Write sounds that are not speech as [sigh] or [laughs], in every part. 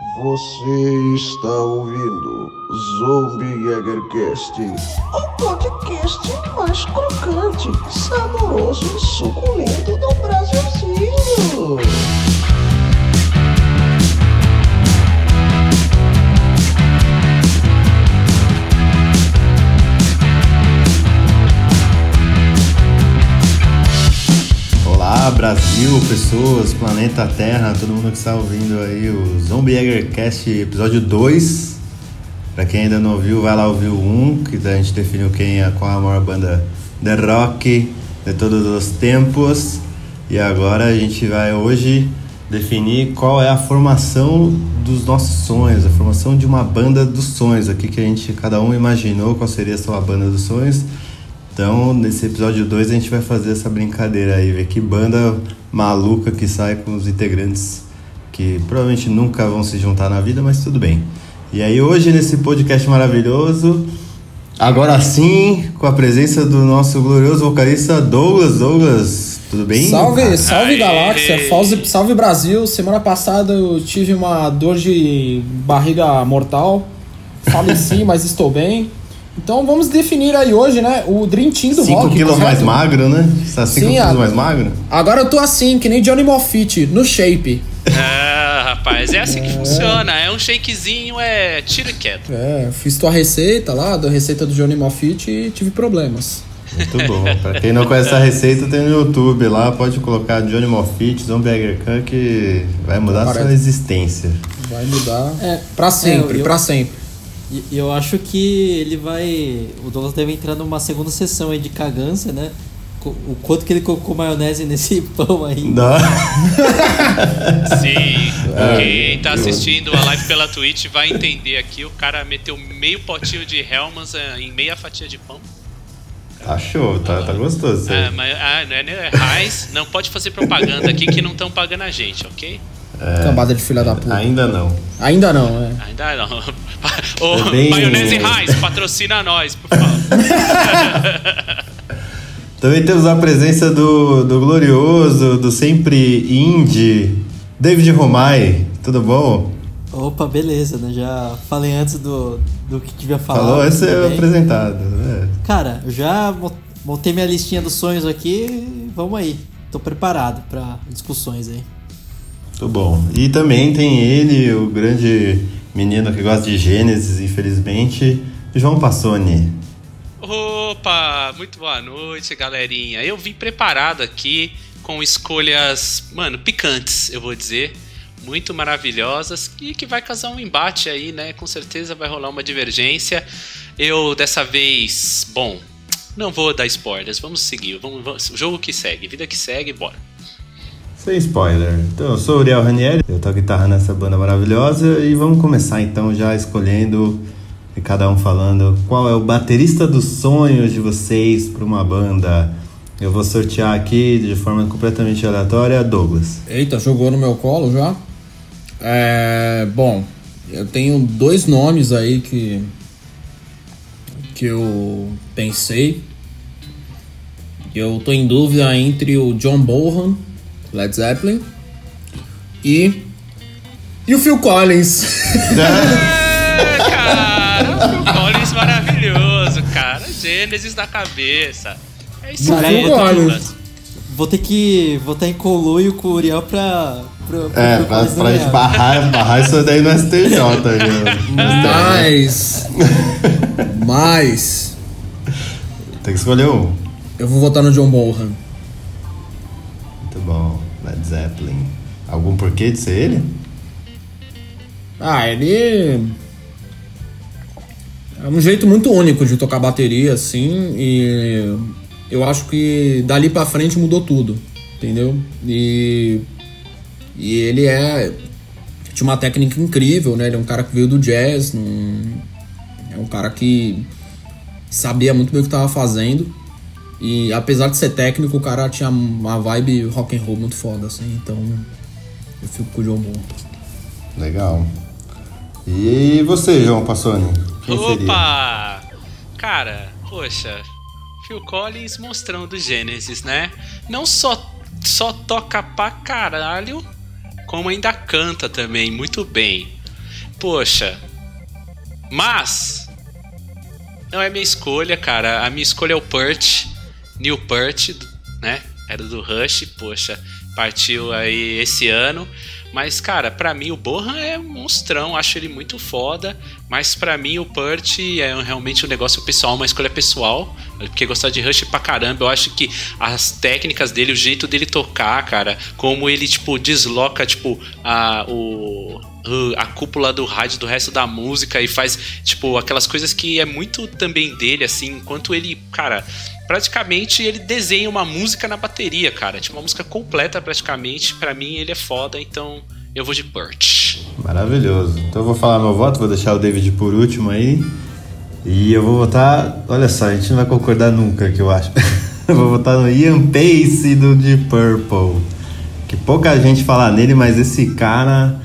Você está ouvindo Zombie Jägercast, o podcast mais crocante, saboroso e suculento do Brasilzinho. Brasil, pessoas, planeta Terra, todo mundo que está ouvindo aí o Zombie Jägercast episódio 2. Pra quem ainda não ouviu, vai lá ouvir o 1, que a gente definiu quem é qual a maior banda de rock de todos os tempos. E agora a gente vai hoje definir qual é a formação dos nossos sonhos, a formação de uma banda dos sonhos aqui que a gente cada um imaginou qual seria a sua banda dos sonhos. Então, nesse episódio 2 a gente vai fazer essa brincadeira aí, ver que banda maluca que sai com os integrantes que provavelmente nunca vão se juntar na vida, mas tudo bem. E aí hoje nesse podcast maravilhoso, agora sim, com a presença do nosso glorioso vocalista Douglas. Douglas, tudo bem? Salve, salve Aê! galáxia, salve, salve Brasil. Semana passada eu tive uma dor de barriga mortal. Faleci, mas estou bem. Então vamos definir aí hoje, né, o Dream Team do 5 rock. quilos correto? mais magro, né? Você tá 5 Sim, quilos a- mais magro? Agora eu tô assim, que nem Johnny Moffitt, no shape. Ah, rapaz, é assim que funciona. É um shakezinho, é tiro e quieto. É, fiz tua receita lá, da receita do Johnny Moffitt e tive problemas. Muito bom. pra quem não conhece a receita, tem no YouTube lá, pode colocar Johnny Moffitt, Zombie Egger Khan, que vai mudar a sua Parece. existência. Vai mudar É, pra sempre, é, eu- pra sempre. E eu acho que ele vai. O Douglas deve entrar numa segunda sessão aí de cagância, né? O quanto que ele colocou maionese nesse [laughs] pão aí. Não. [laughs] Sim. É, Quem tá assistindo a live pela Twitch vai entender aqui. O cara meteu meio potinho de Hellmann's eh, em meia fatia de pão. Tá show, tá, tá gostoso. Ah, mas ah, não é, não é Heinz, não pode fazer propaganda aqui que não estão pagando a gente, ok? Cambada de filha da puta. Ainda não. Ainda não, é. Ainda não. [laughs] Ô, É bem- Maionese patrocina nós, por favor. [laughs] Também temos a presença do, do glorioso, do sempre indie, David Romai. Tudo bom? Opa, beleza, né? Já falei antes do, do que devia falar. Falou ser bem. apresentado. né? Cara, eu já mo- montei minha listinha dos sonhos aqui. Vamos aí. Tô preparado pra discussões aí. Muito bom. E também tem ele, o grande menino que gosta de Gênesis, infelizmente, João Passoni. Opa, muito boa noite, galerinha. Eu vim preparado aqui com escolhas, mano, picantes, eu vou dizer, muito maravilhosas e que vai causar um embate aí, né? Com certeza vai rolar uma divergência. Eu dessa vez, bom, não vou dar spoilers, vamos seguir, vamos, vamos- o jogo que segue, vida que segue, bora. Sem spoiler. Então, eu sou Uriel Ranieri, eu toco guitarra nessa banda maravilhosa e vamos começar então já escolhendo e cada um falando qual é o baterista dos sonhos de vocês para uma banda. Eu vou sortear aqui de forma completamente aleatória Douglas. Eita, jogou no meu colo já? É, bom, eu tenho dois nomes aí que que eu pensei. Eu tô em dúvida entre o John Bonham, Led Zeppelin, e e o Phil Collins. [laughs] É, cara, o Phil Collins maravilhoso, cara. Gênesis da cabeça. É isso aí, Douglas. Vou ter que votar em conluio com o Uriel pra. pra, pra É, pra, pra gente barrar, barrar isso daí no STJ. viu? [laughs] Mas [laughs] mas Tem que escolher um. eu vou votar no John Bonham. Zeppelin. Algum porquê de ser ele? Ah, ele. É um jeito muito único de tocar bateria, assim, e eu acho que dali pra frente mudou tudo, entendeu? E. E ele é. Tinha uma técnica incrível, né? Ele é um cara que veio do jazz, num- é um cara que sabia muito bem o que tava fazendo. E apesar de ser técnico, o cara tinha uma vibe rock and roll muito foda, assim, então eu fico com o John Bonham. Legal. E você, João Passoni? Quem seria? Opa! Cara, poxa, Phil Collins monstrão do Gênesis, né? Não só, só toca pra caralho, como ainda canta também muito bem. poxa. Mas. Não é minha escolha, cara. A minha escolha é o Pert. Neil Pert, né? Era do Rush, poxa. Partiu aí esse ano. Mas, cara, para mim o Bohan é um monstrão, acho ele muito foda. Mas para mim o Pert é realmente um negócio pessoal, uma escolha pessoal. Porque gostar de Rush pra caramba, eu acho que as técnicas dele, o jeito dele tocar, cara, como ele, tipo, desloca, tipo, a, o, a cúpula do rádio do resto da música e faz, tipo, aquelas coisas que é muito também dele, assim, enquanto ele, cara, praticamente ele desenha uma música na bateria, cara. Tipo, uma música completa praticamente. para mim ele é foda, então eu vou de Perch. Maravilhoso. Então eu vou falar meu voto, vou deixar o David por último aí. E eu vou votar. Olha só, a gente não vai concordar nunca, que eu acho. [laughs] eu vou votar no Ian Pace do Deep Purple. Que pouca gente fala nele, mas esse cara.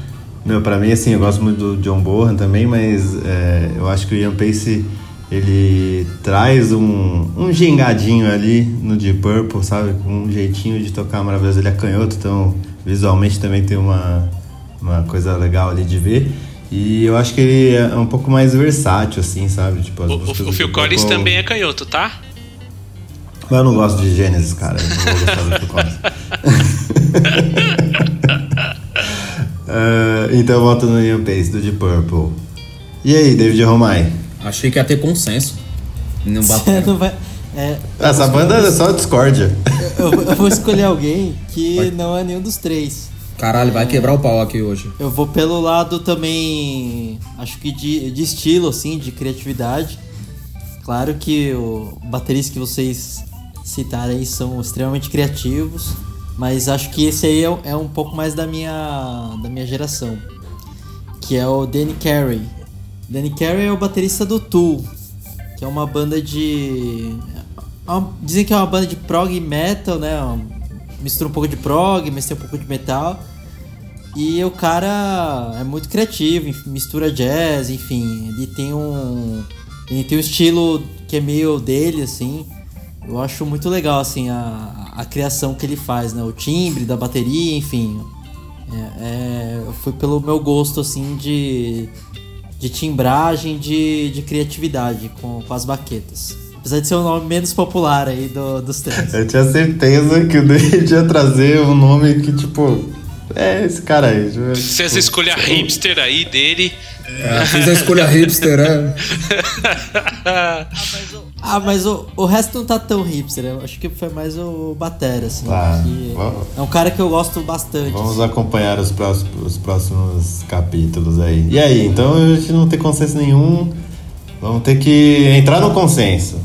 Meu, pra mim, assim, eu gosto muito do John Bohan também, mas é, eu acho que o Ian Pace ele traz um, um gingadinho ali no Deep Purple, sabe? Com um jeitinho de tocar maravilhoso. Ele é canhoto, então visualmente também tem uma, uma coisa legal ali de ver. E eu acho que ele é um pouco mais versátil, assim, sabe? Tipo, o, o, o Phil Collins Purple... também é canhoto, tá? Mas eu não gosto de Gênesis, cara. Eu não vou gostar do Phil Collins. [laughs] uh, então eu voto no Ian Pace, do Deep Purple. E aí, David Romai? Achei que ia ter consenso. Não [laughs] não vai. É, Essa banda é só discórdia. Eu, eu, vou escolher [laughs] alguém que vai. não é nenhum dos três. Caralho, vai quebrar o pau aqui hoje. Eu vou pelo lado também, acho que de, de estilo, assim, de criatividade. Claro que o baterista que vocês citaram aí são extremamente criativos, mas acho que esse aí é, é um pouco mais da minha, da minha geração, que é o Danny Carey. Danny Carey é o baterista do Tool, que é uma banda de. É dizem que é uma banda de prog metal, né? Mistura um pouco de prog, mistura um pouco de metal. E o cara é muito criativo, mistura jazz, enfim. Ele tem um. Ele tem um estilo que é meio dele, assim. Eu acho muito legal, assim, a, a criação que ele faz, né? O timbre da bateria, enfim. É, é, foi pelo meu gosto, assim, de de timbragem, de, de criatividade com, com as baquetas. Apesar de ser o um nome menos popular aí do, dos três. Eu tinha certeza que o David ia trazer um nome que, tipo, é esse cara aí. Fez a escolha hipster aí dele. É, fiz a escolha hipster, é. ah, mas, o, ah, mas o, o resto não tá tão hipster. Eu acho que foi mais o Batera, assim. Ah, é um cara que eu gosto bastante. Vamos assim. acompanhar os próximos, os próximos capítulos aí. E aí, então a gente não tem consenso nenhum. Vamos ter que entrar no consenso.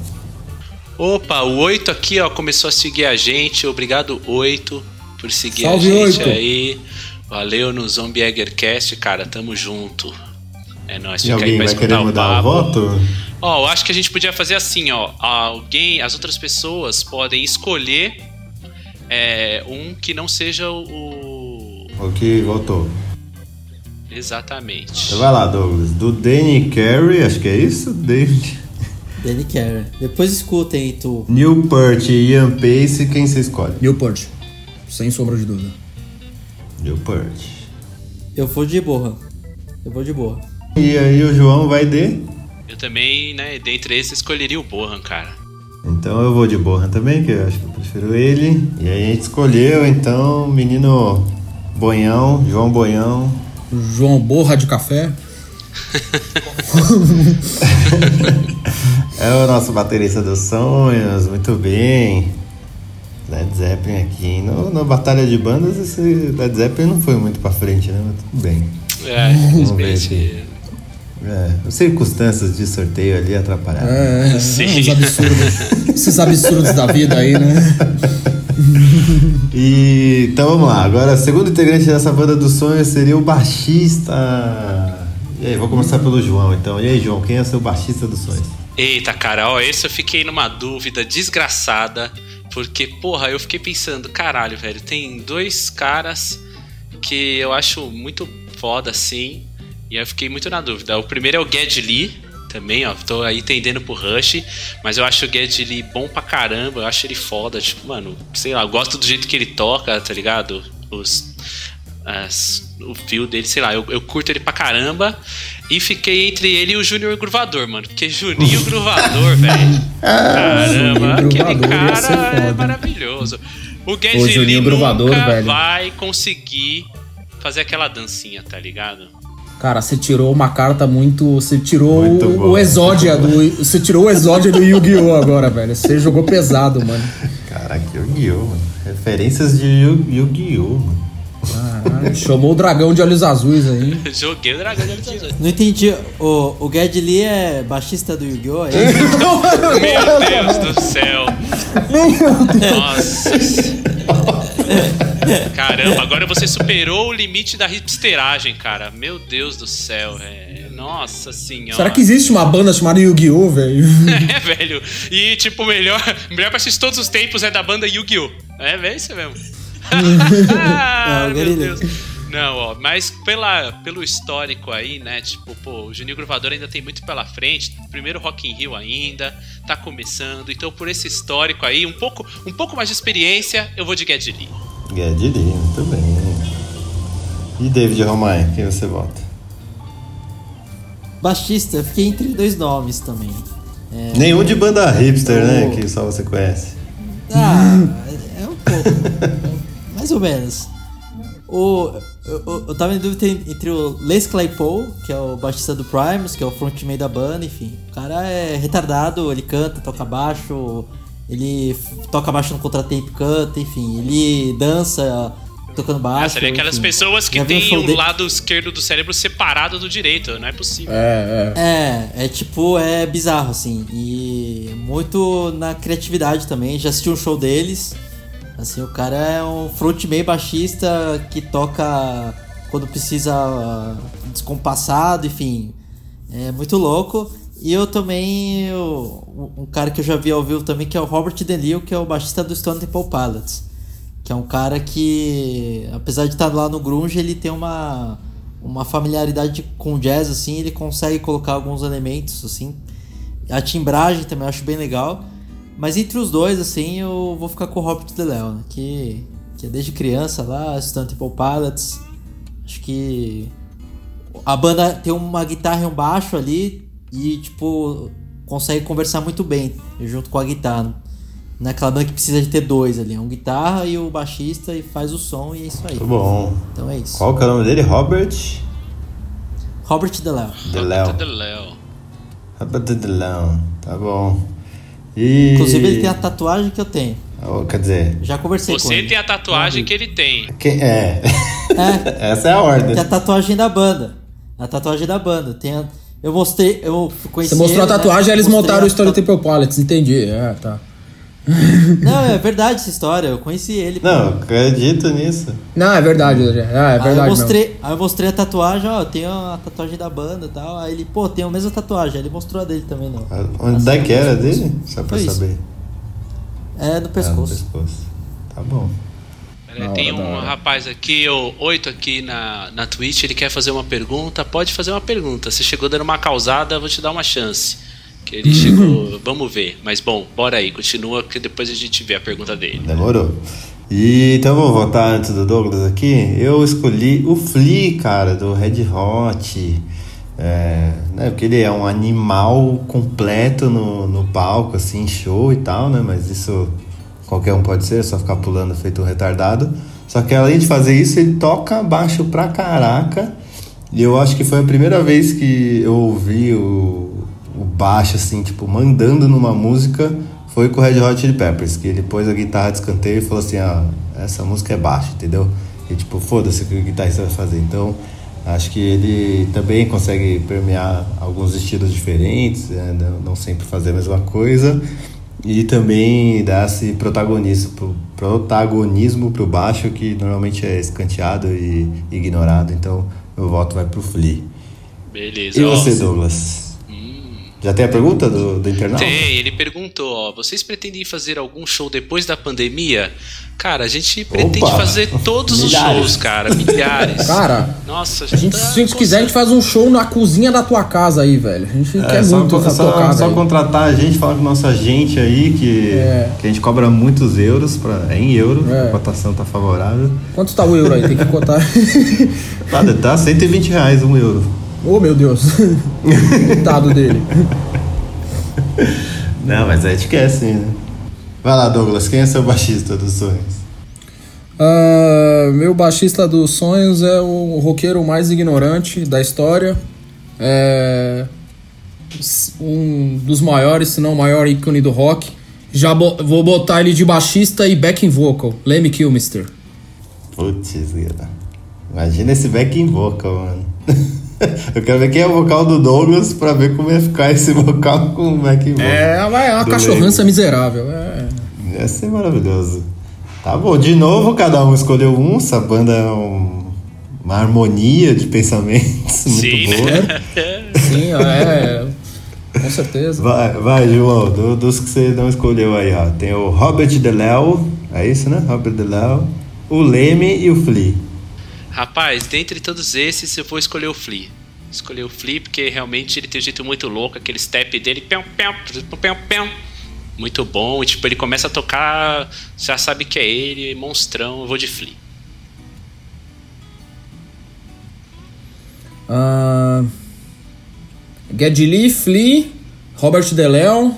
Opa, o 8 aqui, ó, começou a seguir a gente. Obrigado, 8 por seguir Salve a gente 8. aí. Valeu no Zombie Eggercast, cara. Tamo junto. É nóis, fica aí pra vai querer mudar o, voto? Ó, eu acho que a gente podia fazer assim, ó. Alguém, as outras pessoas podem escolher é, um que não seja o. O que votou. Exatamente. Então vai lá, Douglas. Do Danny Carey, acho que é isso, David. Danny Carey. Depois escutem aí, tu. Newport e Ian Pace, quem você escolhe? Newport. Sem sombra de dúvida. Newport. Eu vou de boa. Eu vou de boa. E aí o João vai de? Eu também, né, dentre esses, escolheria o Bohan, cara. Então eu vou de Bohan também, que eu acho que eu prefiro ele. E aí a gente escolheu, então, menino Boião, João Boião. João Borra de Café. [laughs] é o nosso baterista dos sonhos, muito bem. Led Zeppelin aqui. No, na Batalha de Bandas, esse Led Zeppelin não foi muito pra frente, né? Mas tudo bem. É, infelizmente. É, as circunstâncias de sorteio ali atrapalharam. É, [laughs] Sim. Os absurdos, esses absurdos da vida aí, né? e, então vamos lá. Agora, segundo integrante dessa banda dos sonhos seria o baixista. E aí, vou começar pelo João então. E aí, João, quem é o seu baixista dos sonhos? Eita, cara, ó, esse eu fiquei numa dúvida desgraçada. Porque, porra, eu fiquei pensando, caralho, velho, tem dois caras que eu acho muito foda, assim. E eu fiquei muito na dúvida. O primeiro é o Ged Lee, também, ó. Tô aí tendendo pro Rush, mas eu acho o Ged Lee bom pra caramba. Eu acho ele foda. Tipo, mano, sei lá, eu gosto do jeito que ele toca, tá ligado? Os, as- o fio dele, sei lá, eu, eu curto ele pra caramba. E fiquei entre ele e o Júnior Gruvador, mano. Porque Juninho [laughs] Gruvador, velho. Caramba, Juninho aquele Gruvador cara é maravilhoso. O Juninho Lee Gruvador, nunca velho. vai conseguir fazer aquela dancinha, tá ligado? Cara, você tirou uma carta muito. Você tirou Muito o, bom. o exódia do. Você tirou o exódia do Yu-Gi-Oh! agora, velho. Você jogou pesado, mano. Caraca, Yu-Gi-Oh, mano. Referências de Yu- Yu-Gi-Oh. Caralho, chamou o dragão de olhos azuis aí. [laughs] Joguei o Dragão de Olhos Não entendi. O, o Ged Lee é baixista do Yu-Gi-Oh! é? [laughs] Meu Deus do céu. Nossa. [laughs] [laughs] Caramba, agora você superou o limite da hipsteragem, cara. Meu Deus do céu, é. Nossa senhora. Será que existe uma banda chamada Yu-Gi-Oh, velho? [laughs] É, velho. E, tipo, o melhor, melhor pra assistir todos os tempos é da banda Yu-Gi-Oh! É, é isso mesmo. [laughs] ah, Não, meu. Deus. Não, ó, mas pela, pelo histórico aí, né? Tipo, pô, o Juninho Gruvador ainda tem muito pela frente. Primeiro Rock in Rio ainda, tá começando. Então, por esse histórico aí, um pouco, um pouco mais de experiência, eu vou de Geddy Geddy Lee, muito bem. E David Romay, quem você vota? Baixista, eu fiquei entre dois nomes também. É, Nenhum de banda hipster, né? Que só você conhece. Ah, é um pouco. [laughs] mais ou menos. O, eu, eu- eu tava em dúvida entre o Les Claypool, que é o baixista do Primus, que é o frontman da banda, enfim. O cara é retardado, ele canta, toca baixo, ele toca baixo no contratempo, canta, enfim. Ele dança tocando baixo. Ah, seria aquelas enfim. pessoas que um têm o lado esquerdo do cérebro separado do direito. Não é possível. É, é. É, é tipo, é bizarro, assim. E muito na criatividade também. Já assisti um show deles. Assim, o cara é um frontman baixista que toca quando precisa ah, descompassado, enfim. É muito louco. E eu também, eu- um cara que eu já vi ao vivo também, que é o Robert DeLeo, que é o baixista do Stone Temple Pilots. Que é um cara que, apesar de estar lá no grunge, ele tem uma, uma familiaridade com jazz, assim, ele consegue colocar alguns elementos, assim. A timbragem também eu acho bem legal. Mas entre os dois, assim, eu vou ficar com o Robert DeLeo, né? Que, que é desde criança lá, Stone Temple Pilots. Acho que a banda tem uma guitarra e um baixo ali e, tipo, consegue conversar muito bem junto com a guitarra. Não é aquela banda que precisa de ter dois ali. É um guitarra e o baixista e faz o som e é isso aí. Muito bom. Então é isso. Qual que é o nome dele? Robert Robert DeLeo. DeLeo. Robert DeLeo. Tá bom. E... Inclusive ele tem a tatuagem que eu tenho. Oh, quer dizer, Já conversei com Você ele. tem a tatuagem que ele tem. quem é? É, [laughs] Essa é a ordem. tem a tatuagem da banda. A tatuagem da banda. Tem a- Eu mostrei, eu conheci Você mostrou a ele, né? tatuagem, eles Mostrei montaram a o Story Temple Pilots, entendi. É, tá. [laughs] Não, é verdade essa história. Eu conheci ele. pô. Não, acredito nisso. Não, é verdade, é, é Aí eu verdade. mostrei, aí eu mostrei a tatuagem, ó, eu tenho a tatuagem da banda e tal. Aí ele, pô, tem a mesma tatuagem. Aí ele mostrou a dele também, não. Onde é que era dele? Só pra Foi isso. saber. É no Ah, no pescoço. pescoço. Tá bom. Tem hora, da um rapaz aqui, o Oito aqui na, na Twitch, ele quer fazer uma pergunta. Pode fazer uma pergunta. Se chegou dando uma causada, vou te dar uma chance. Que ele chegou. Vamos ver. Mas bom, bora aí, continua que depois a gente vê a pergunta dele. Demorou. E então vou votar antes do Douglas aqui. Eu escolhi o Flea, cara, do Red Hot. É, né, porque ele é um animal completo no, no palco, assim, show e tal, né? Mas isso qualquer um pode ser, é só ficar pulando feito um retardado. Só que além de fazer isso, ele toca baixo pra caraca. E eu acho que foi a primeira vez que eu ouvi o, o baixo, assim, tipo, mandando numa música, foi com o Red Hot Chili Peppers, que ele pôs a guitarra de escanteio e falou assim, ah, essa música é baixo, entendeu? E tipo, foda-se o que o guitarrista vai fazer. Então, acho que ele também consegue permear alguns estilos diferentes, é, não, não sempre fazer a mesma coisa. E também dá esse protagonismo pro, protagonismo pro baixo, que normalmente é escanteado e ignorado. Então, meu voto vai pro Flea. Beleza. E você, Douglas? Já tem a pergunta do, do internauta? Tem, ele perguntou, ó, vocês pretendem fazer algum show depois da pandemia? Cara, a gente pretende Opa! fazer todos os Milhares. shows, cara, milhares. Cara, Nossa, a gente, tá se a gente quiser, a gente faz um show na cozinha da tua casa aí, velho. A gente É, quer só, muito só, tua casa só aí. contratar a gente, falar com o nosso agente aí, que, É. que a gente cobra muitos euros, pra, é em euro, É. a cotação tá favorável. Quanto tá o euro aí? Tem que contar. [laughs] Tá, tá 120 reais um euro. Oh, meu Deus. [laughs] Coitado dele. Não, mas a gente quer sim, né? Vai lá, Douglas, quem é seu baixista dos sonhos? Ah, meu baixista dos sonhos é o roqueiro mais ignorante da história. É um dos maiores, se não o maior ícone do rock. Já bo- vou botar ele de baixista e backing vocal, Lemmy Kilmister. Putz. Imagina esse backing vocal, mano. [laughs] [laughs] Eu quero ver quem é o vocal do Douglas pra ver como ia ficar esse [laughs] vocal com o vocal. É, é uma Do cachorrança miserável. É. Ia ser maravilhoso. Tá bom, de novo cada um escolheu um. Essa banda é um- uma harmonia de pensamentos [laughs] Sim, muito boa. né? Sim, é. Com certeza. Vai, vai, João, do- dos que você não escolheu aí, ó. Tem o Robert DeLeo, é isso, né? Robert DeLeo, o Leme e o Flea. Rapaz, dentre todos esses, eu vou escolher o Flea. Escolher o Flea porque realmente ele tem um jeito muito louco, aquele step dele. Pão, pão, pão, pão. Muito bom. E, tipo, ele começa a tocar, já sabe que é ele, monstrão. Eu vou de Flea. Uh, Geddy Lee, Flea, Robert DeLeo.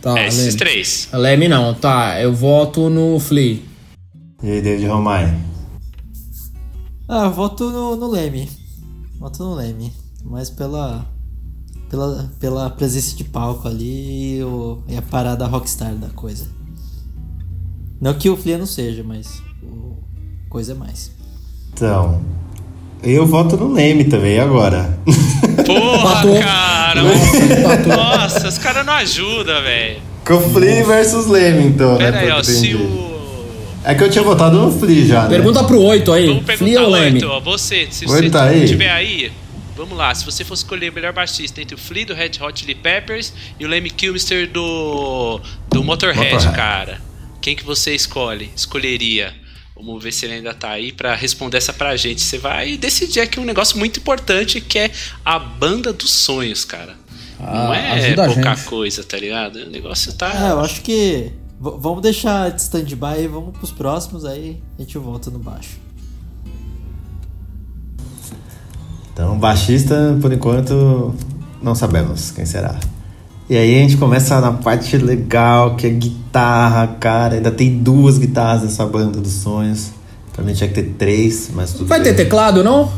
Tá, é, esses Leme. três. Leme não, tá. Eu voto no Flea. E aí, David Romai. Ah, voto no, no Leme. Voto no Leme. Mas pela, pela, pela presença de palco ali e, o- e a parada rockstar da coisa. Não que o Flea não seja, mas o coisa é mais. Então, eu voto no Leme também, agora? Porra, cara! Nossa, os caras não ajudam, velho. Com o Flea versus Leme, então, né? Pera aí, pelo ó. Se o. É que eu tinha votado no Flea já, né? Pergunta pro 8 aí. Vamos Flea perguntar Leme? oito, ó. Você, se Oito você tá aí? estiver aí, vamos lá. Se você fosse escolher o melhor baixista entre o Flea do Red Hot Chili Peppers e o Lemmy Kilmister do, do Motorhead, Motorhead. cara, quem que você escolhe? Escolheria? Vamos ver se ele ainda tá aí pra responder essa pra gente. Você vai decidir aqui um negócio muito importante que é a banda dos sonhos, cara. Não Ah, é ajuda a pouca coisa, tá ligado? O negócio tá. É, eu acho que. V- vamos deixar de stand-by e vamos pros próximos, aí a gente volta no baixo. Então, baixista, por enquanto, não sabemos quem será. E aí a gente começa na parte legal, que é guitarra, cara. Ainda tem duas guitarras nessa banda dos sonhos. Pra mim tinha que ter três, mas tudo Vai bem. ter teclado, não?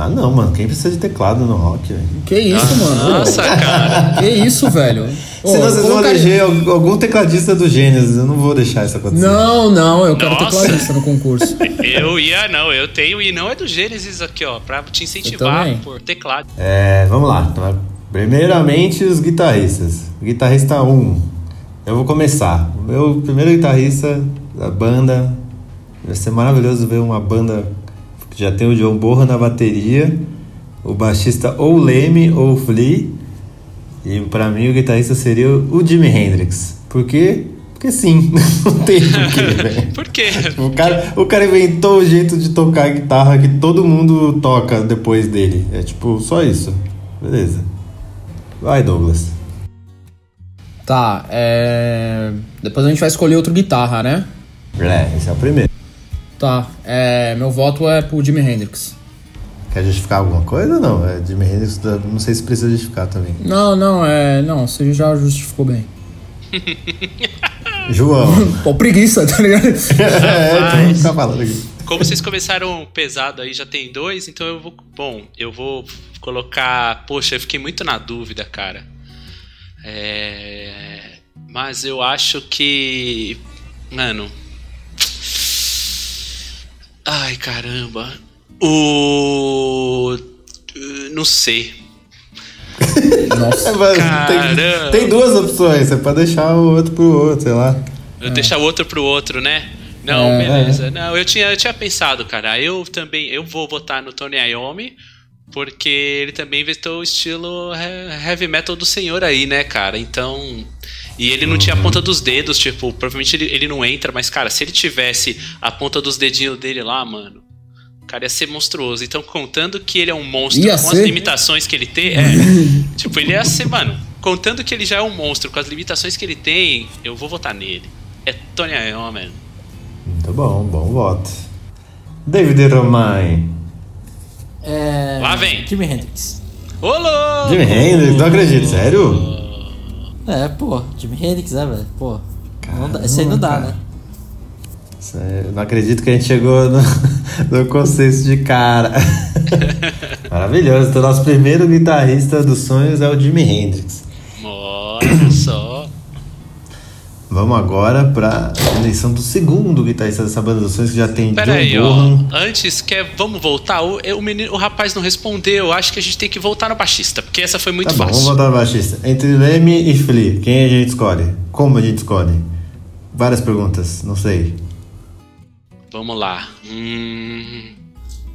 Ah, não, mano. Quem precisa de teclado no rock, velho? Que isso, mano? Nossa, cara. [laughs] Que isso, velho? Ô, Senão eu vocês vão eleger al- algum tecladista do Gênesis. Eu não vou deixar isso acontecer. Não, não, eu quero Nossa. tecladista no concurso. [laughs] Eu ia, não, eu tenho, e não é do Gênesis aqui, ó, pra te incentivar por teclado. É, vamos lá. Então, primeiramente, os guitarristas. Guitarrista 1. Eu vou começar. O meu primeiro guitarrista da banda. Vai ser maravilhoso ver uma banda já tem o John Borra na bateria. O baixista ou Leme ou Flea. E pra mim o guitarrista seria o Jimi Hendrix. Por quê? Porque sim. [laughs] Não tem porquê, velho. [laughs] Por quê? O cara, o cara inventou o jeito de tocar guitarra que todo mundo toca depois dele. É tipo, só isso. Beleza. Vai, Douglas. Tá, é. Depois a gente vai escolher outro guitarra, né? É, esse é o primeiro. Tá, é. Meu voto é pro Jimi Hendrix. Quer justificar alguma coisa ou não? É Jimi Hendrix, não sei se precisa justificar também. Não, não, é. Não, você já justificou bem. [laughs] João. [laughs] Pô, preguiça, tá ligado? [laughs] é, então ficar falando aqui. Como vocês começaram pesado aí, já tem dois, então eu vou. Bom, eu vou colocar. Poxa, eu fiquei muito na dúvida, cara. É. Mas eu acho que. Mano. Ai, caramba. O. Não sei. [laughs] Nossa. É, mas Caramba. tem, tem duas opções. Você pode deixar o outro pro outro, sei lá. Eu deixar o outro pro outro, né? Não, É, beleza. Não, eu tinha, eu tinha pensado, cara. Eu também, eu vou votar no Tony Iommi Porque ele também inventou o estilo he- heavy metal do senhor aí, né, cara? Então. E ele não tinha a ponta dos dedos, tipo, provavelmente ele, ele não entra, mas, cara, se ele tivesse a ponta dos dedinhos dele lá, mano, o cara ia ser monstruoso. Então, contando que ele é um monstro Ia com ser? as limitações que ele tem, é. [laughs] tipo, ele ia ser, mano, contando que ele já é um monstro com as limitações que ele tem, eu vou votar nele. É Tony Iommi. Muito bom, bom voto. David Romai. É. Lá vem. Jimi Hendrix. Ô, louco! Jimi Hendrix, não acredito, sério? É, pô, Jimi Hendrix, né, velho? Pô. Não dá, isso aí não dá, Caramba, né? Sério, Não acredito que a gente chegou no, [laughs] no consenso de cara. [laughs] Maravilhoso. Então, nosso primeiro guitarrista dos sonhos é o Jimi Hendrix. Olha só. Vamos agora pra eleição do segundo guitarrista dessa banda dos sonhos, que já tem Pera John aí, ó. Antes, quer, vamos voltar? O, o, menino, o rapaz não respondeu. Acho que a gente tem que voltar no baixista, porque essa foi muito Tá bom, vamos fácil. voltar no baixista. Entre Leme e Flea, quem a gente escolhe? Como a gente escolhe? Várias perguntas, não sei. Vamos lá. Hum,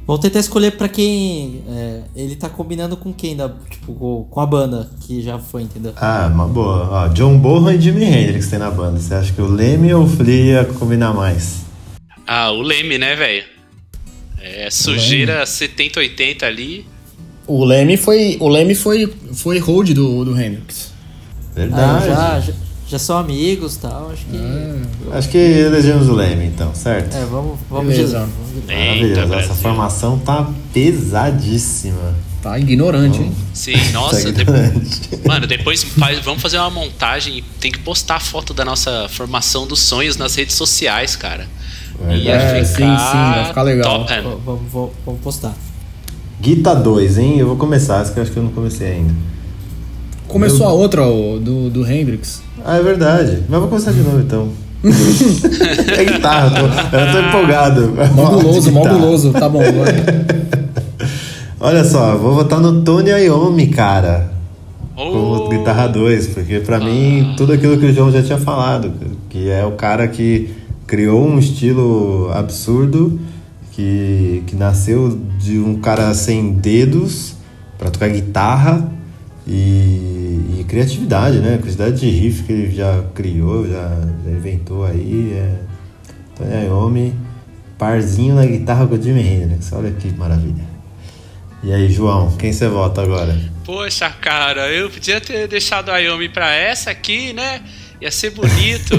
Vamos tentar escolher pra quem. é, ele tá combinando com quem, da, tipo, com- a banda que já foi, entendeu? Ah, uma boa. Ó, John Bonham e Jimi Hendrix tem na banda. Você acha que o Leme ou o Flea ia combinar mais? Ah, o Leme, né, velho? É, sujeira 70, 80 ali. O Leme foi, o Leme foi, foi hold do, do Hendrix. Ah, Verdade. já, já, já são amigos e tal, acho que. Acho que elegemos o Leme, então, certo? É, vamos, vamos Beleza. de- vamos de- Maravilhoso. Eita, Essa formação tá pesadíssima. Tá ignorante, hein? Sim, nossa. Segue depois- adiante. Mano, depois faz- vamos fazer uma montagem e tem que postar a foto da nossa formação dos sonhos nas redes sociais, cara. Ia. É, sim, sim, vai ficar legal. top, Vamos, vamos, vamos- vamos postar. Guita 2, hein? Eu vou começar, essa que eu acho que eu não comecei ainda. Começou a outra, o, do, do Hendrix. Ah, é verdade. Mas vou começar de novo então. [laughs] é guitarra, eu tô, eu tô empolgado. [laughs] Guitarra. guloso. Tá bom. [laughs] Olha só, vou votar no Tony Iommi, cara. Como Oh. guitarra 2, porque pra mim tudo aquilo que o João já tinha falado, que é o cara que criou um estilo absurdo, que, que nasceu de um cara sem dedos pra tocar guitarra e, e criatividade, né? Quantidade de riff que ele já criou, já, já inventou aí. É Tony Iommi, parzinho na guitarra com o Jimi Hendrix, olha que maravilha. E aí, João, quem você vota agora? Poxa, cara, eu podia ter deixado a Yomi pra essa aqui, né? Ia ser bonito.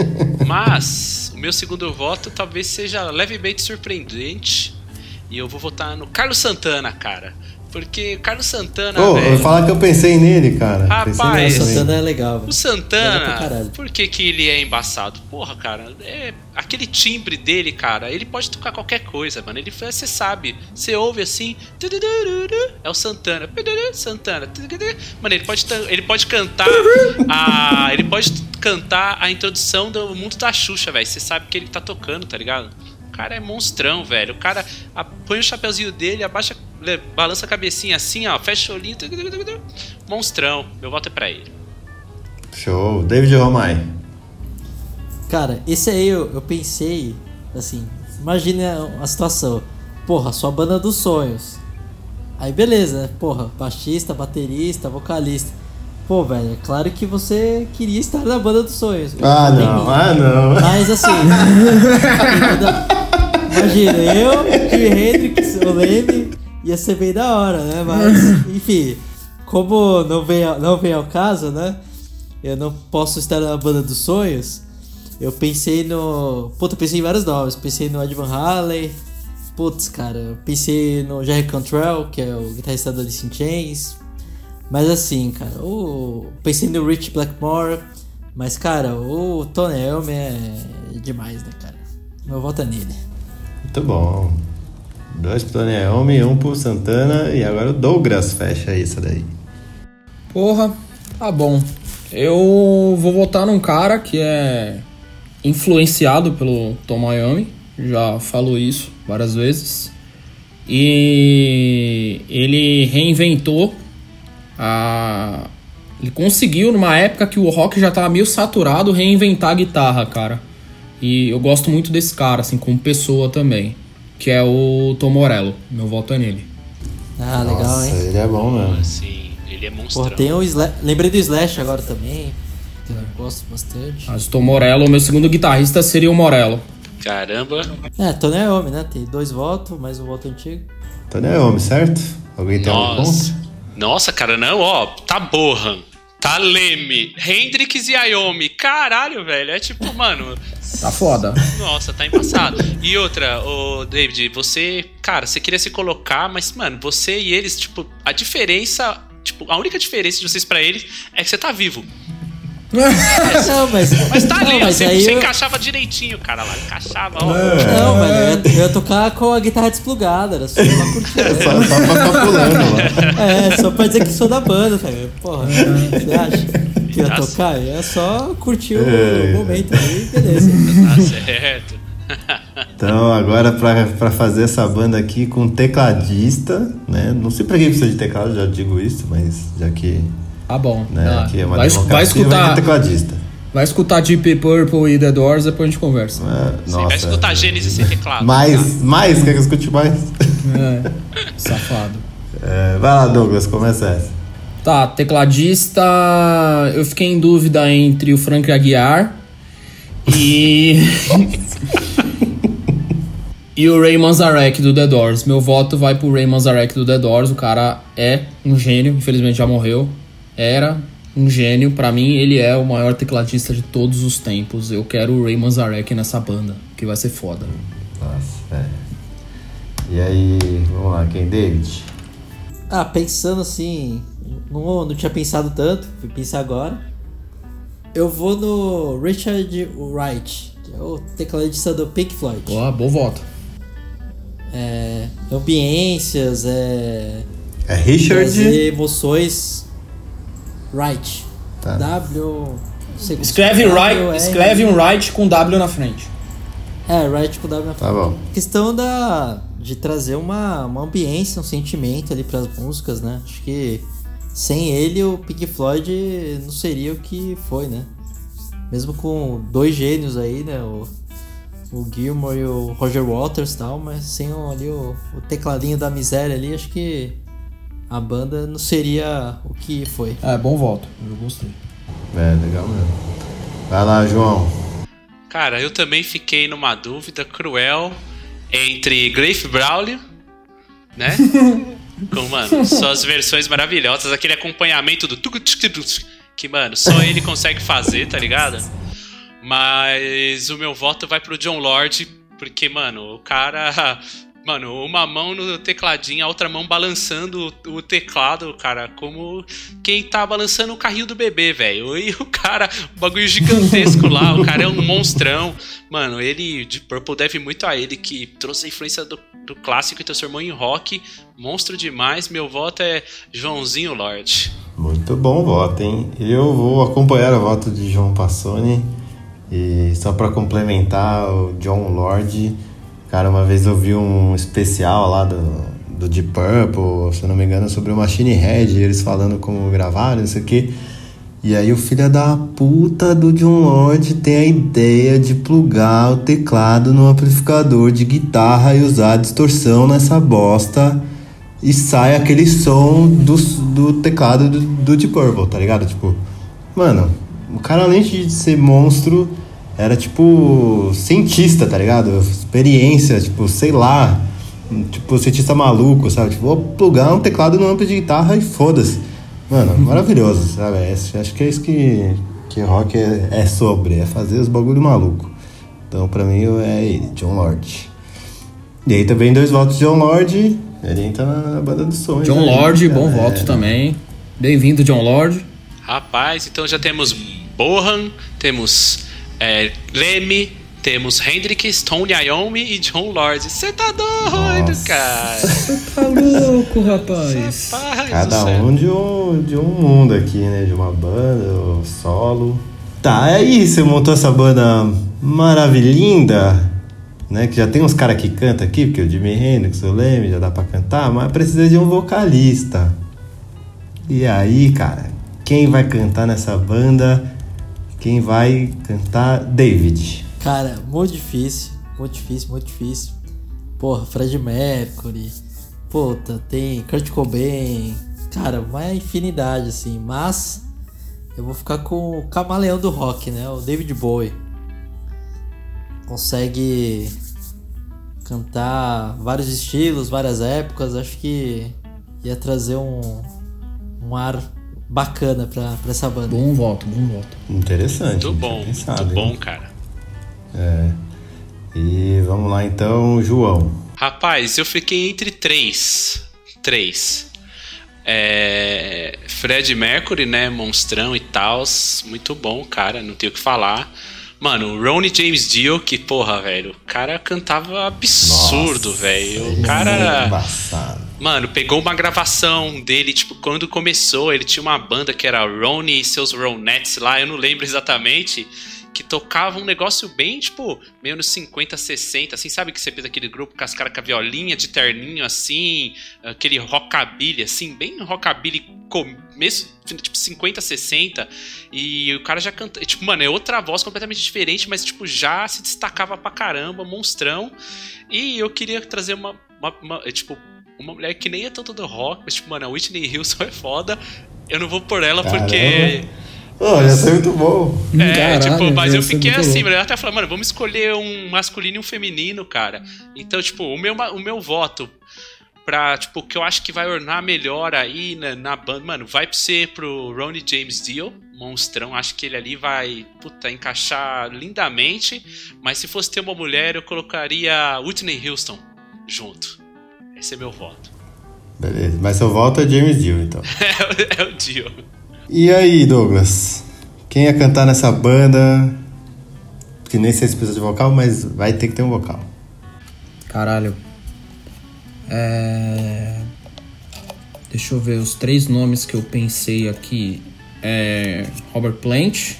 [laughs] Mas o meu segundo voto talvez seja levemente surpreendente. E eu vou votar no Carlos Santana, cara. Porque o Carlos Santana, Ô, eu vou velho. falar que eu pensei nele, cara. Rapaz, também. Santana é legal, velho. O Santana, caralho. por que, que ele é embaçado? Porra, cara, é, aquele timbre dele, cara, ele pode tocar qualquer coisa, mano. Ele você sabe, você ouve assim, é o Santana, Santana, mano, ele pode ele pode cantar a ele pode cantar a introdução do mundo da Xuxa, velho. Você sabe que ele tá tocando, tá ligado? O cara é monstrão, velho. O cara a- põe o chapeuzinho dele, abaixa, le- balança a cabecinha assim, ó, fecha o olhinho, monstrão. Meu voto é pra ele. Show. David Romai. Cara, esse aí eu, eu pensei, assim, imagina a situação. Porra, sua banda dos sonhos. Aí beleza, né? Porra, baixista, baterista, vocalista. Pô, velho, é claro que você queria estar na banda dos sonhos. Ah, não. Ah, não. Mas assim. [laughs] imagina, eu, Jimi Hendrix, o Leme, ia ser bem da hora, né? Mas, [laughs] enfim, como não vem, ao- não vem ao caso, né? Eu não posso estar na banda dos sonhos. Eu pensei no. Puta, eu pensei em vários nomes. Pensei no Ed Van Halen. Putz, cara, eu pensei no Jerry Cantrell, que é o guitarrista do Alice in Chains. Mas assim, cara, o... pensei no Rich Blackmore. Mas, cara, o Tony Iommi é demais, né, cara? Meu voto é nele. Muito bom. Dois pro Tony Iommi, um pro Santana e agora o Douglas fecha isso daí. Porra, tá bom. Eu vou votar num cara que é influenciado pelo Tom Miami, já falou isso várias vezes. E ele reinventou a. Ele conseguiu, numa época que o rock já tava meio saturado, reinventar a guitarra, cara. E eu gosto muito desse cara, assim, como pessoa também. Que é o Tom Morello. Meu voto é nele. Ah, legal, Nossa, hein? ele é bom mesmo. Assim, ele é monstrão. Porra, tem o Slash. Lembrei do Slash agora também. Que eu gosto bastante. Mas o Tom Morello, meu segundo guitarrista seria o Morello. Caramba. É, Tony Iommi, né? Tem dois votos, mais um voto antigo. Tony é homem, certo? Alguém tem algum Nossa. ponto? Nossa, cara, não, ó. Tá Bohan. Tá Leme. Hendrix e Ayomi. Caralho, velho. É tipo, mano. Tá foda. Nossa, tá embaçado. E outra, ô David, você, cara, você queria se colocar, mas, mano, você e eles, tipo, a diferença, tipo, a única diferença de vocês pra eles é que você tá vivo. [laughs] Não, mas. Mas tá ali, não, mas você, aí você eu- encaixava direitinho, cara, lá. Encaixava, ó. Não, velho, eu ia, eu ia tocar com a guitarra desplugada, era só pra curtir. né? Só, só pra ficar pulando lá. É, só pra dizer que sou da banda, velho. Porra, você acha ia Nossa. tocar? Ia só curtir o É. momento aí, beleza. Tá [laughs] certo. Então, agora pra, pra fazer essa banda aqui com tecladista, né? Não sei pra quem precisa de teclado, já digo isso, mas já que, Tá bom. né, Ah, aqui é uma vai, vai escutar, ter tecladista. vai escutar Deep Purple e The Doors, depois a gente conversa. Ah, Você nossa. vai escutar Gênesis sem teclado. Mais, mais, quer que eu escute mais? É, safado. É, vai lá, Douglas, começa essa. Tá, tecladista. Eu fiquei em dúvida entre o Frank Aguiar e. [laughs] e o Ray Manzarek do The Doors. Meu voto vai pro Ray Manzarek do The Doors. O cara é um gênio, infelizmente já morreu. Era um gênio. Pra mim, ele é o maior tecladista de todos os tempos. Eu quero o Ray Manzarek nessa banda, que vai ser foda. Nossa, é. E aí, vamos lá, quem? David? Ah, pensando assim, não, não tinha pensado tanto, fui pensar agora. Eu vou no Richard Wright, que é o tecladista do Pink Floyd. Boa, bom voto. É, ambiências, é, É Richard? trazer emoções. Wright. Tá. W. não sei como Escreve, right, escreve um right com W na frente. É, Wright com W na Tá bom. questão da de trazer uma, uma ambiência, um sentimento ali para as músicas, né? Acho que sem ele o Pink Floyd não seria o que foi, né? Mesmo com dois gênios aí, né? O, o Gilmore e o Roger Waters e tal, mas sem o, ali o, o tecladinho da miséria ali, acho que a banda não seria o que foi. É, bom voto. Eu gostei. É, legal mesmo. Vai lá, João. Cara, eu também fiquei numa dúvida cruel entre Grafe Braulio, né? [laughs] Com, mano, suas versões maravilhosas, aquele acompanhamento do que, mano, só ele consegue fazer, tá ligado? Mas o meu voto vai pro John Lord, porque, mano, o cara. Mano, uma mão no tecladinho, a outra mão balançando o, teclado, cara, como quem tá balançando o carrinho do bebê, velho. E o cara, o bagulho gigantesco lá, o cara é um monstrão. Mano, ele, de Purple, deve muito a ele, que trouxe a influência do, do clássico e transformou em rock. Monstro demais. Meu voto é Joãozinho Lorde. Muito bom voto, hein? Eu vou acompanhar o voto de João Passoni. E só pra complementar o John Lord, cara, uma vez eu vi um especial lá do, do Deep Purple, se não me engano, sobre o Machine Head, eles falando como gravaram, não sei o quê. E aí o filho da puta do John Lord tem a ideia de plugar o teclado no amplificador de guitarra e usar distorção nessa bosta e sai aquele som do, do teclado do, do Deep Purple, tá ligado? Tipo, mano, o cara além de ser monstro, era tipo cientista, tá ligado? Experiência, tipo, sei lá, tipo cientista maluco, sabe? Tipo, vou plugar um teclado no amplo de guitarra e foda-se. Mano, [laughs] maravilhoso, sabe? É, acho que é isso que, que rock é, é sobre, é fazer os bagulho maluco. Então, pra mim, é ele, John Lord. E aí também dois votos de John Lord, ele entra na banda dos sonhos. John Lord, cara. bom É. voto também. Bem-vindo, John Lord. Rapaz, então já temos Bohan, temos é, Leme, temos Hendrix, Tony Iommi e John Lord. Você tá doido, Nossa. cara? Tá louco, rapaz. Rapaz Cada um de um, de um mundo aqui, né? De uma banda, o solo. Tá, aí você montou essa banda maravilhinda, né? Que já tem uns caras que cantam aqui, porque o Jimi Hendrix, o Leme, já dá pra cantar, mas precisa de um vocalista. E aí, cara, quem vai cantar nessa banda? Quem vai cantar? David. Cara, muito difícil, muito difícil, muito difícil. Porra, Fred Mercury, Puta, tem Kurt Cobain. Cara, uma infinidade, assim. Mas eu vou ficar com o camaleão do rock, né? O David Bowie. Consegue cantar vários estilos, várias épocas. Acho que ia trazer um, um ar bacana pra, pra essa banda. Bom voto, bom voto. Interessante. Muito bom, Pensado, muito hein? bom, cara. E vamos lá então, João. Rapaz, eu fiquei entre três. Três. É, Fred Mercury, né? Monstrão e tal. Muito bom, cara. Não tenho o que falar. Mano, o Ronnie James Dio, que porra, velho. O cara cantava absurdo, Nossa, velho. O é cara. embaçado. Mano, pegou uma gravação dele, tipo, quando começou, ele tinha uma banda que era Ronnie e seus Ronettes lá, eu não lembro exatamente, que tocava um negócio bem, tipo, meio nos 50, 60, assim, sabe que você fez aquele grupo com as caras com a violinha de terninho, assim, aquele rockabilly, assim, bem rockabilly começo, tipo, 50, 60, e o cara já canta, tipo, mano, é outra voz completamente diferente, mas, tipo, já se destacava pra caramba, monstrão, e eu queria trazer uma, uma- uma- tipo, uma mulher que nem é tanto do rock, mas, tipo, mano, a Whitney Houston [laughs] é foda. Eu não vou por ela porque. Pô, ia ser muito bom. É, Caralho, tipo, mas eu fiquei assim, mano. Eu até falei, mano, vamos escolher um masculino e um feminino, cara. Então, tipo, o meu, o meu voto pra, tipo, que eu acho que vai ornar melhor aí na, na banda, mano, vai ser pro Ronnie James Dio, monstrão. Acho que ele ali vai, puta, encaixar lindamente. Mas se fosse ter uma mulher, eu colocaria Whitney Houston junto. Esse é meu voto. Beleza, mas seu voto é James Dio, então. [laughs] é o Dio. E aí, Douglas? Quem ia cantar nessa banda? Que nem sei se precisa de vocal, mas vai ter que ter um vocal. Caralho. É... Deixa eu ver os três nomes que eu pensei aqui. É Robert Plant.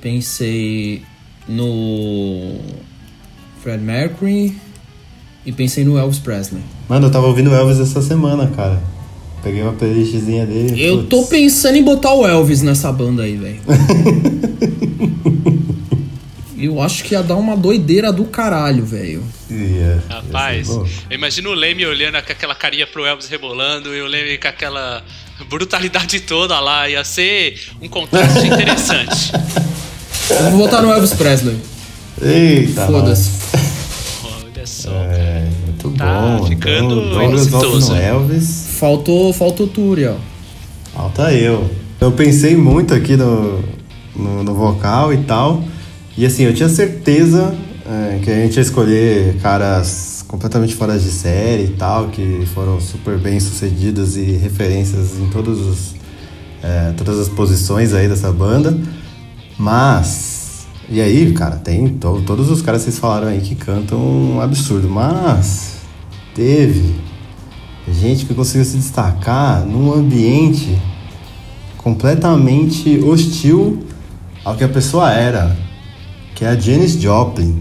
Pensei no Fred Mercury. E pensei no Elvis Presley. Mano, eu tava ouvindo Elvis essa semana, cara. Peguei uma playlistzinha dele. Eu putz. tô pensando em botar o Elvis nessa banda aí, velho. [laughs] Eu acho que ia dar uma doideira do caralho, velho. Ia, ia ser Rapaz, eu imagino o Leme olhando com aquela carinha pro Elvis rebolando e o Leme com aquela brutalidade toda lá. Ia ser um contraste interessante. Eu [laughs] vou votar no Elvis Presley. Eita, Foda-se. Só. É, muito Tá bom. ficando então, inusitoso. no Elvis. Faltou, faltou Túria, ó. Falta eu. Eu pensei muito aqui no, no, no vocal e tal. E assim, eu tinha certeza é, que a gente ia escolher caras completamente fora de série e tal, que foram super bem sucedidos e referências em todos os, é, todas as posições aí dessa banda. Mas. E aí, cara, tem to- todos os caras que vocês falaram aí que cantam um absurdo. Mas. Teve gente que conseguiu se destacar num ambiente completamente hostil ao que a pessoa era, que é a Janis Joplin.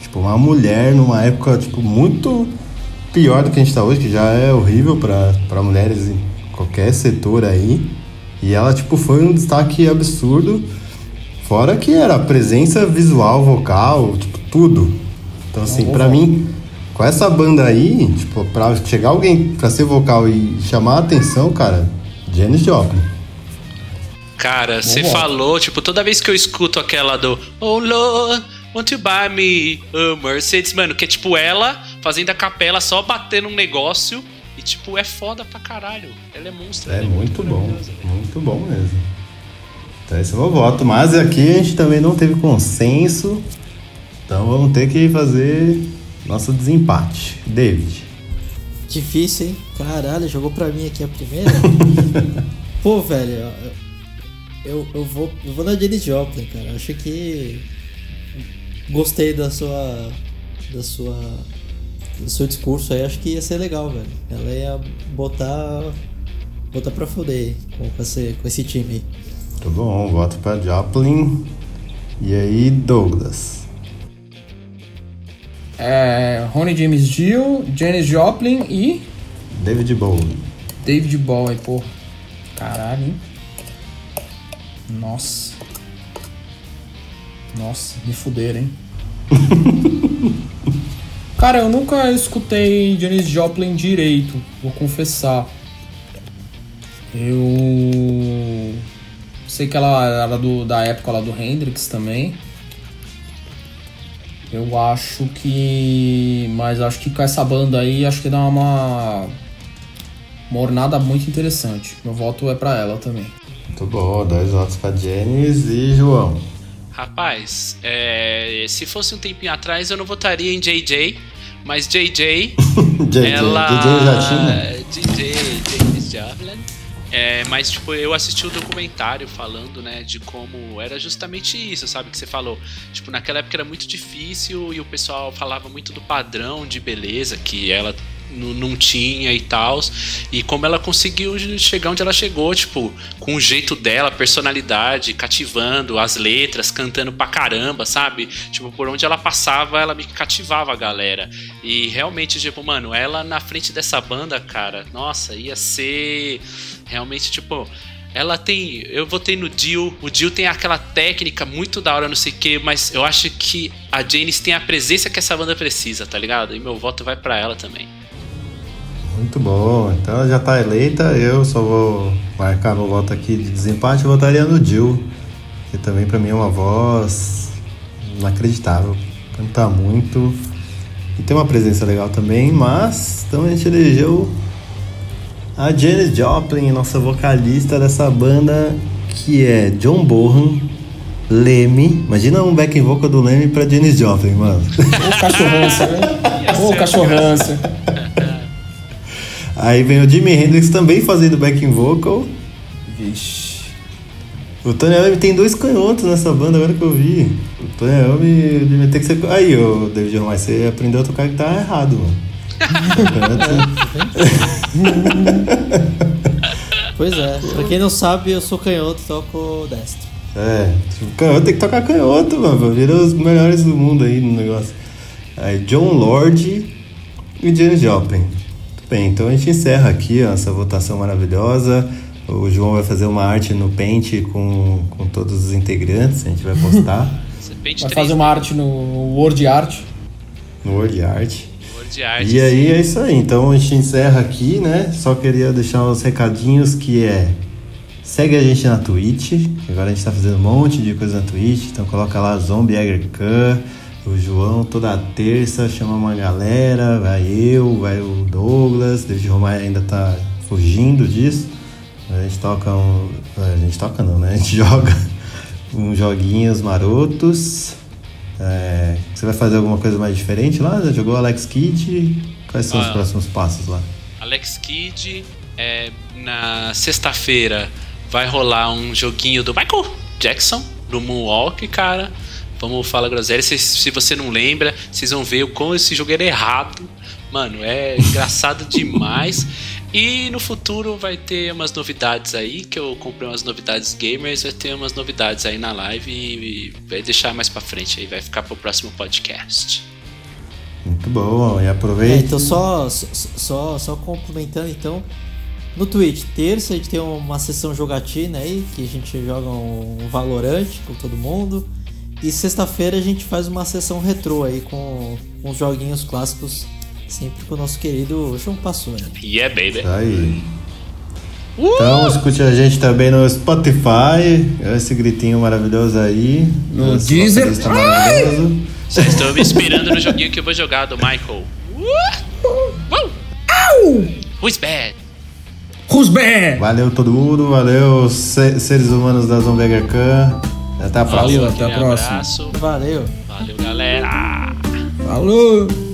Tipo, uma mulher numa época tipo muito pior do que a gente tá hoje, que já é horrível para mulheres em qualquer setor aí. E ela tipo foi um destaque absurdo, fora que era presença visual, vocal, tipo tudo. Então assim, pra mim, com essa banda aí, tipo, pra chegar alguém pra ser vocal e chamar a atenção, cara, Janis Joplin. Cara, você falou, tipo, toda vez que eu escuto aquela do Oh Lord, won't you buy me a Mercedes? Mano, que é tipo ela fazendo a capela só batendo um negócio e, tipo, é foda pra caralho. Ela é monstro. É ela muito bom, maravilhosa, velho. muito bom mesmo. Então esse é o meu voto. Mas aqui a gente também não teve consenso. Então vamos ter que fazer nosso desempate. David. Difícil, hein? Caralho, jogou pra mim aqui a primeira. [laughs] Pô, velho, eu, eu, vou, eu vou na Janis Joplin, cara. Acho que gostei da sua da sua do seu discurso aí. Acho que ia ser legal, velho. Ela ia botar botar pra foder com, com esse, com esse time aí. Tá bom, voto pra Joplin. E aí, Douglas. É, Ronnie James Dio, Janis Joplin e David Bowie. David Bowie, pô. Caralho, hein? Nossa. Nossa, me fuderam, hein? [laughs] Cara, eu nunca escutei Janis Joplin direito, vou confessar. Eu sei que ela era do, da época lá do Hendrix também. Eu acho que. Mas acho que com essa banda aí, acho que dá uma. Uma ornada muito interessante. Meu voto é pra ela também. Muito bom, dois votos pra Janis e João. Rapaz, é, se fosse um tempinho atrás eu não votaria em JJ, mas JJ, JJ, [laughs] ela. JJ já tinha. DJ, James Joplin. É, mas, tipo, eu assisti o documentário falando, né, de como era justamente isso, sabe? Que você falou. Tipo, naquela época era muito difícil e o pessoal falava muito do padrão de beleza que ela não tinha e tal. E como ela conseguiu chegar onde ela chegou, tipo, com o jeito dela, personalidade, cativando as letras, cantando pra caramba, sabe? Tipo, por onde ela passava, ela me cativava a galera. E realmente, tipo, mano, ela na frente dessa banda, cara, nossa, ia ser realmente, tipo. Ela tem. Eu votei no Dio. O Dio tem aquela técnica muito da hora, não sei o quê, mas eu acho que a Janice tem a presença que essa banda precisa, tá ligado? E meu voto vai pra ela também. Muito bom. Então ela já tá eleita. Eu só vou marcar meu voto aqui de desempate. Eu votaria no Jill, que também pra mim é uma voz inacreditável. Canta muito. E tem uma presença legal também, mas então a gente elegeu a Janis Joplin, nossa vocalista dessa banda, que é John Bohan, Leme. Imagina um backing vocal do Leme pra Janis Joplin, mano. Ô cachorrância, né? [laughs] Ô cachorrância. [laughs] Aí vem o Jimi Hendrix também fazendo backing vocal. Vixe. O Tony Iommi tem dois canhotos nessa banda, agora que eu vi. O Tony Iommi devia ter que ser... Aí, ô David Romais, você aprendeu a tocar guitarra errado, mano. [laughs] Pois é, pra quem não sabe, eu sou canhoto, toco destro. é, tipo, canhoto tem que tocar canhoto, mano. Vira os melhores do mundo aí no negócio. Aí, John Lord e Janis Joplin. Muito bem, então a gente encerra aqui ó, essa votação maravilhosa. O João vai fazer uma arte no Paint com, com todos os integrantes, a gente vai postar [laughs] Vai 3 fazer uma arte no Word Art. no Word Art. de arte. E aí é isso aí. Então a gente encerra aqui, né? Só queria deixar os recadinhos que é segue a gente na Twitch. Agora a gente tá fazendo um monte de coisa na Twitch. Então coloca lá Zombie Khan, o João toda terça chama uma galera, vai eu, vai o Douglas, David Romar ainda tá fugindo disso. A gente toca um. A gente toca não, né? A gente [laughs] joga uns joguinhos marotos. É, você vai fazer alguma coisa mais diferente lá? Já jogou Alex Kidd? Quais são os Ah. próximos passos lá? Alex Kidd, é, na sexta-feira vai rolar um joguinho do Michael Jackson, do Moonwalk, cara. Vamos falar groselha. Se, se você não lembra, vocês vão ver o como esse jogo era errado. Mano, é engraçado demais. E no futuro vai ter umas novidades aí, que eu comprei umas novidades gamers, vai ter umas novidades aí na live e vai deixar mais pra frente aí, vai ficar pro próximo podcast. Muito bom, e É, aproveita. então só, só, só, só complementando então. No Twitch, terça a gente tem uma sessão jogatina aí, que a gente joga um Valorant com todo mundo. E sexta-feira a gente faz uma sessão retrô aí com uns joguinhos clássicos, sempre com o nosso querido João Passoni. Yeah, baby. Isso aí. Então escute a gente também no Spotify, esse gritinho maravilhoso aí. No Deezer. maravilhoso. Já estou me inspirando no joguinho que eu vou jogar do Michael. Uh! Who's bad? Who's bad? Valeu todo mundo, valeu se- seres humanos da Zombeger Khan. Até a próxima. Valeu, até a próxima. Abraço. Valeu! Valeu, galera. Falou!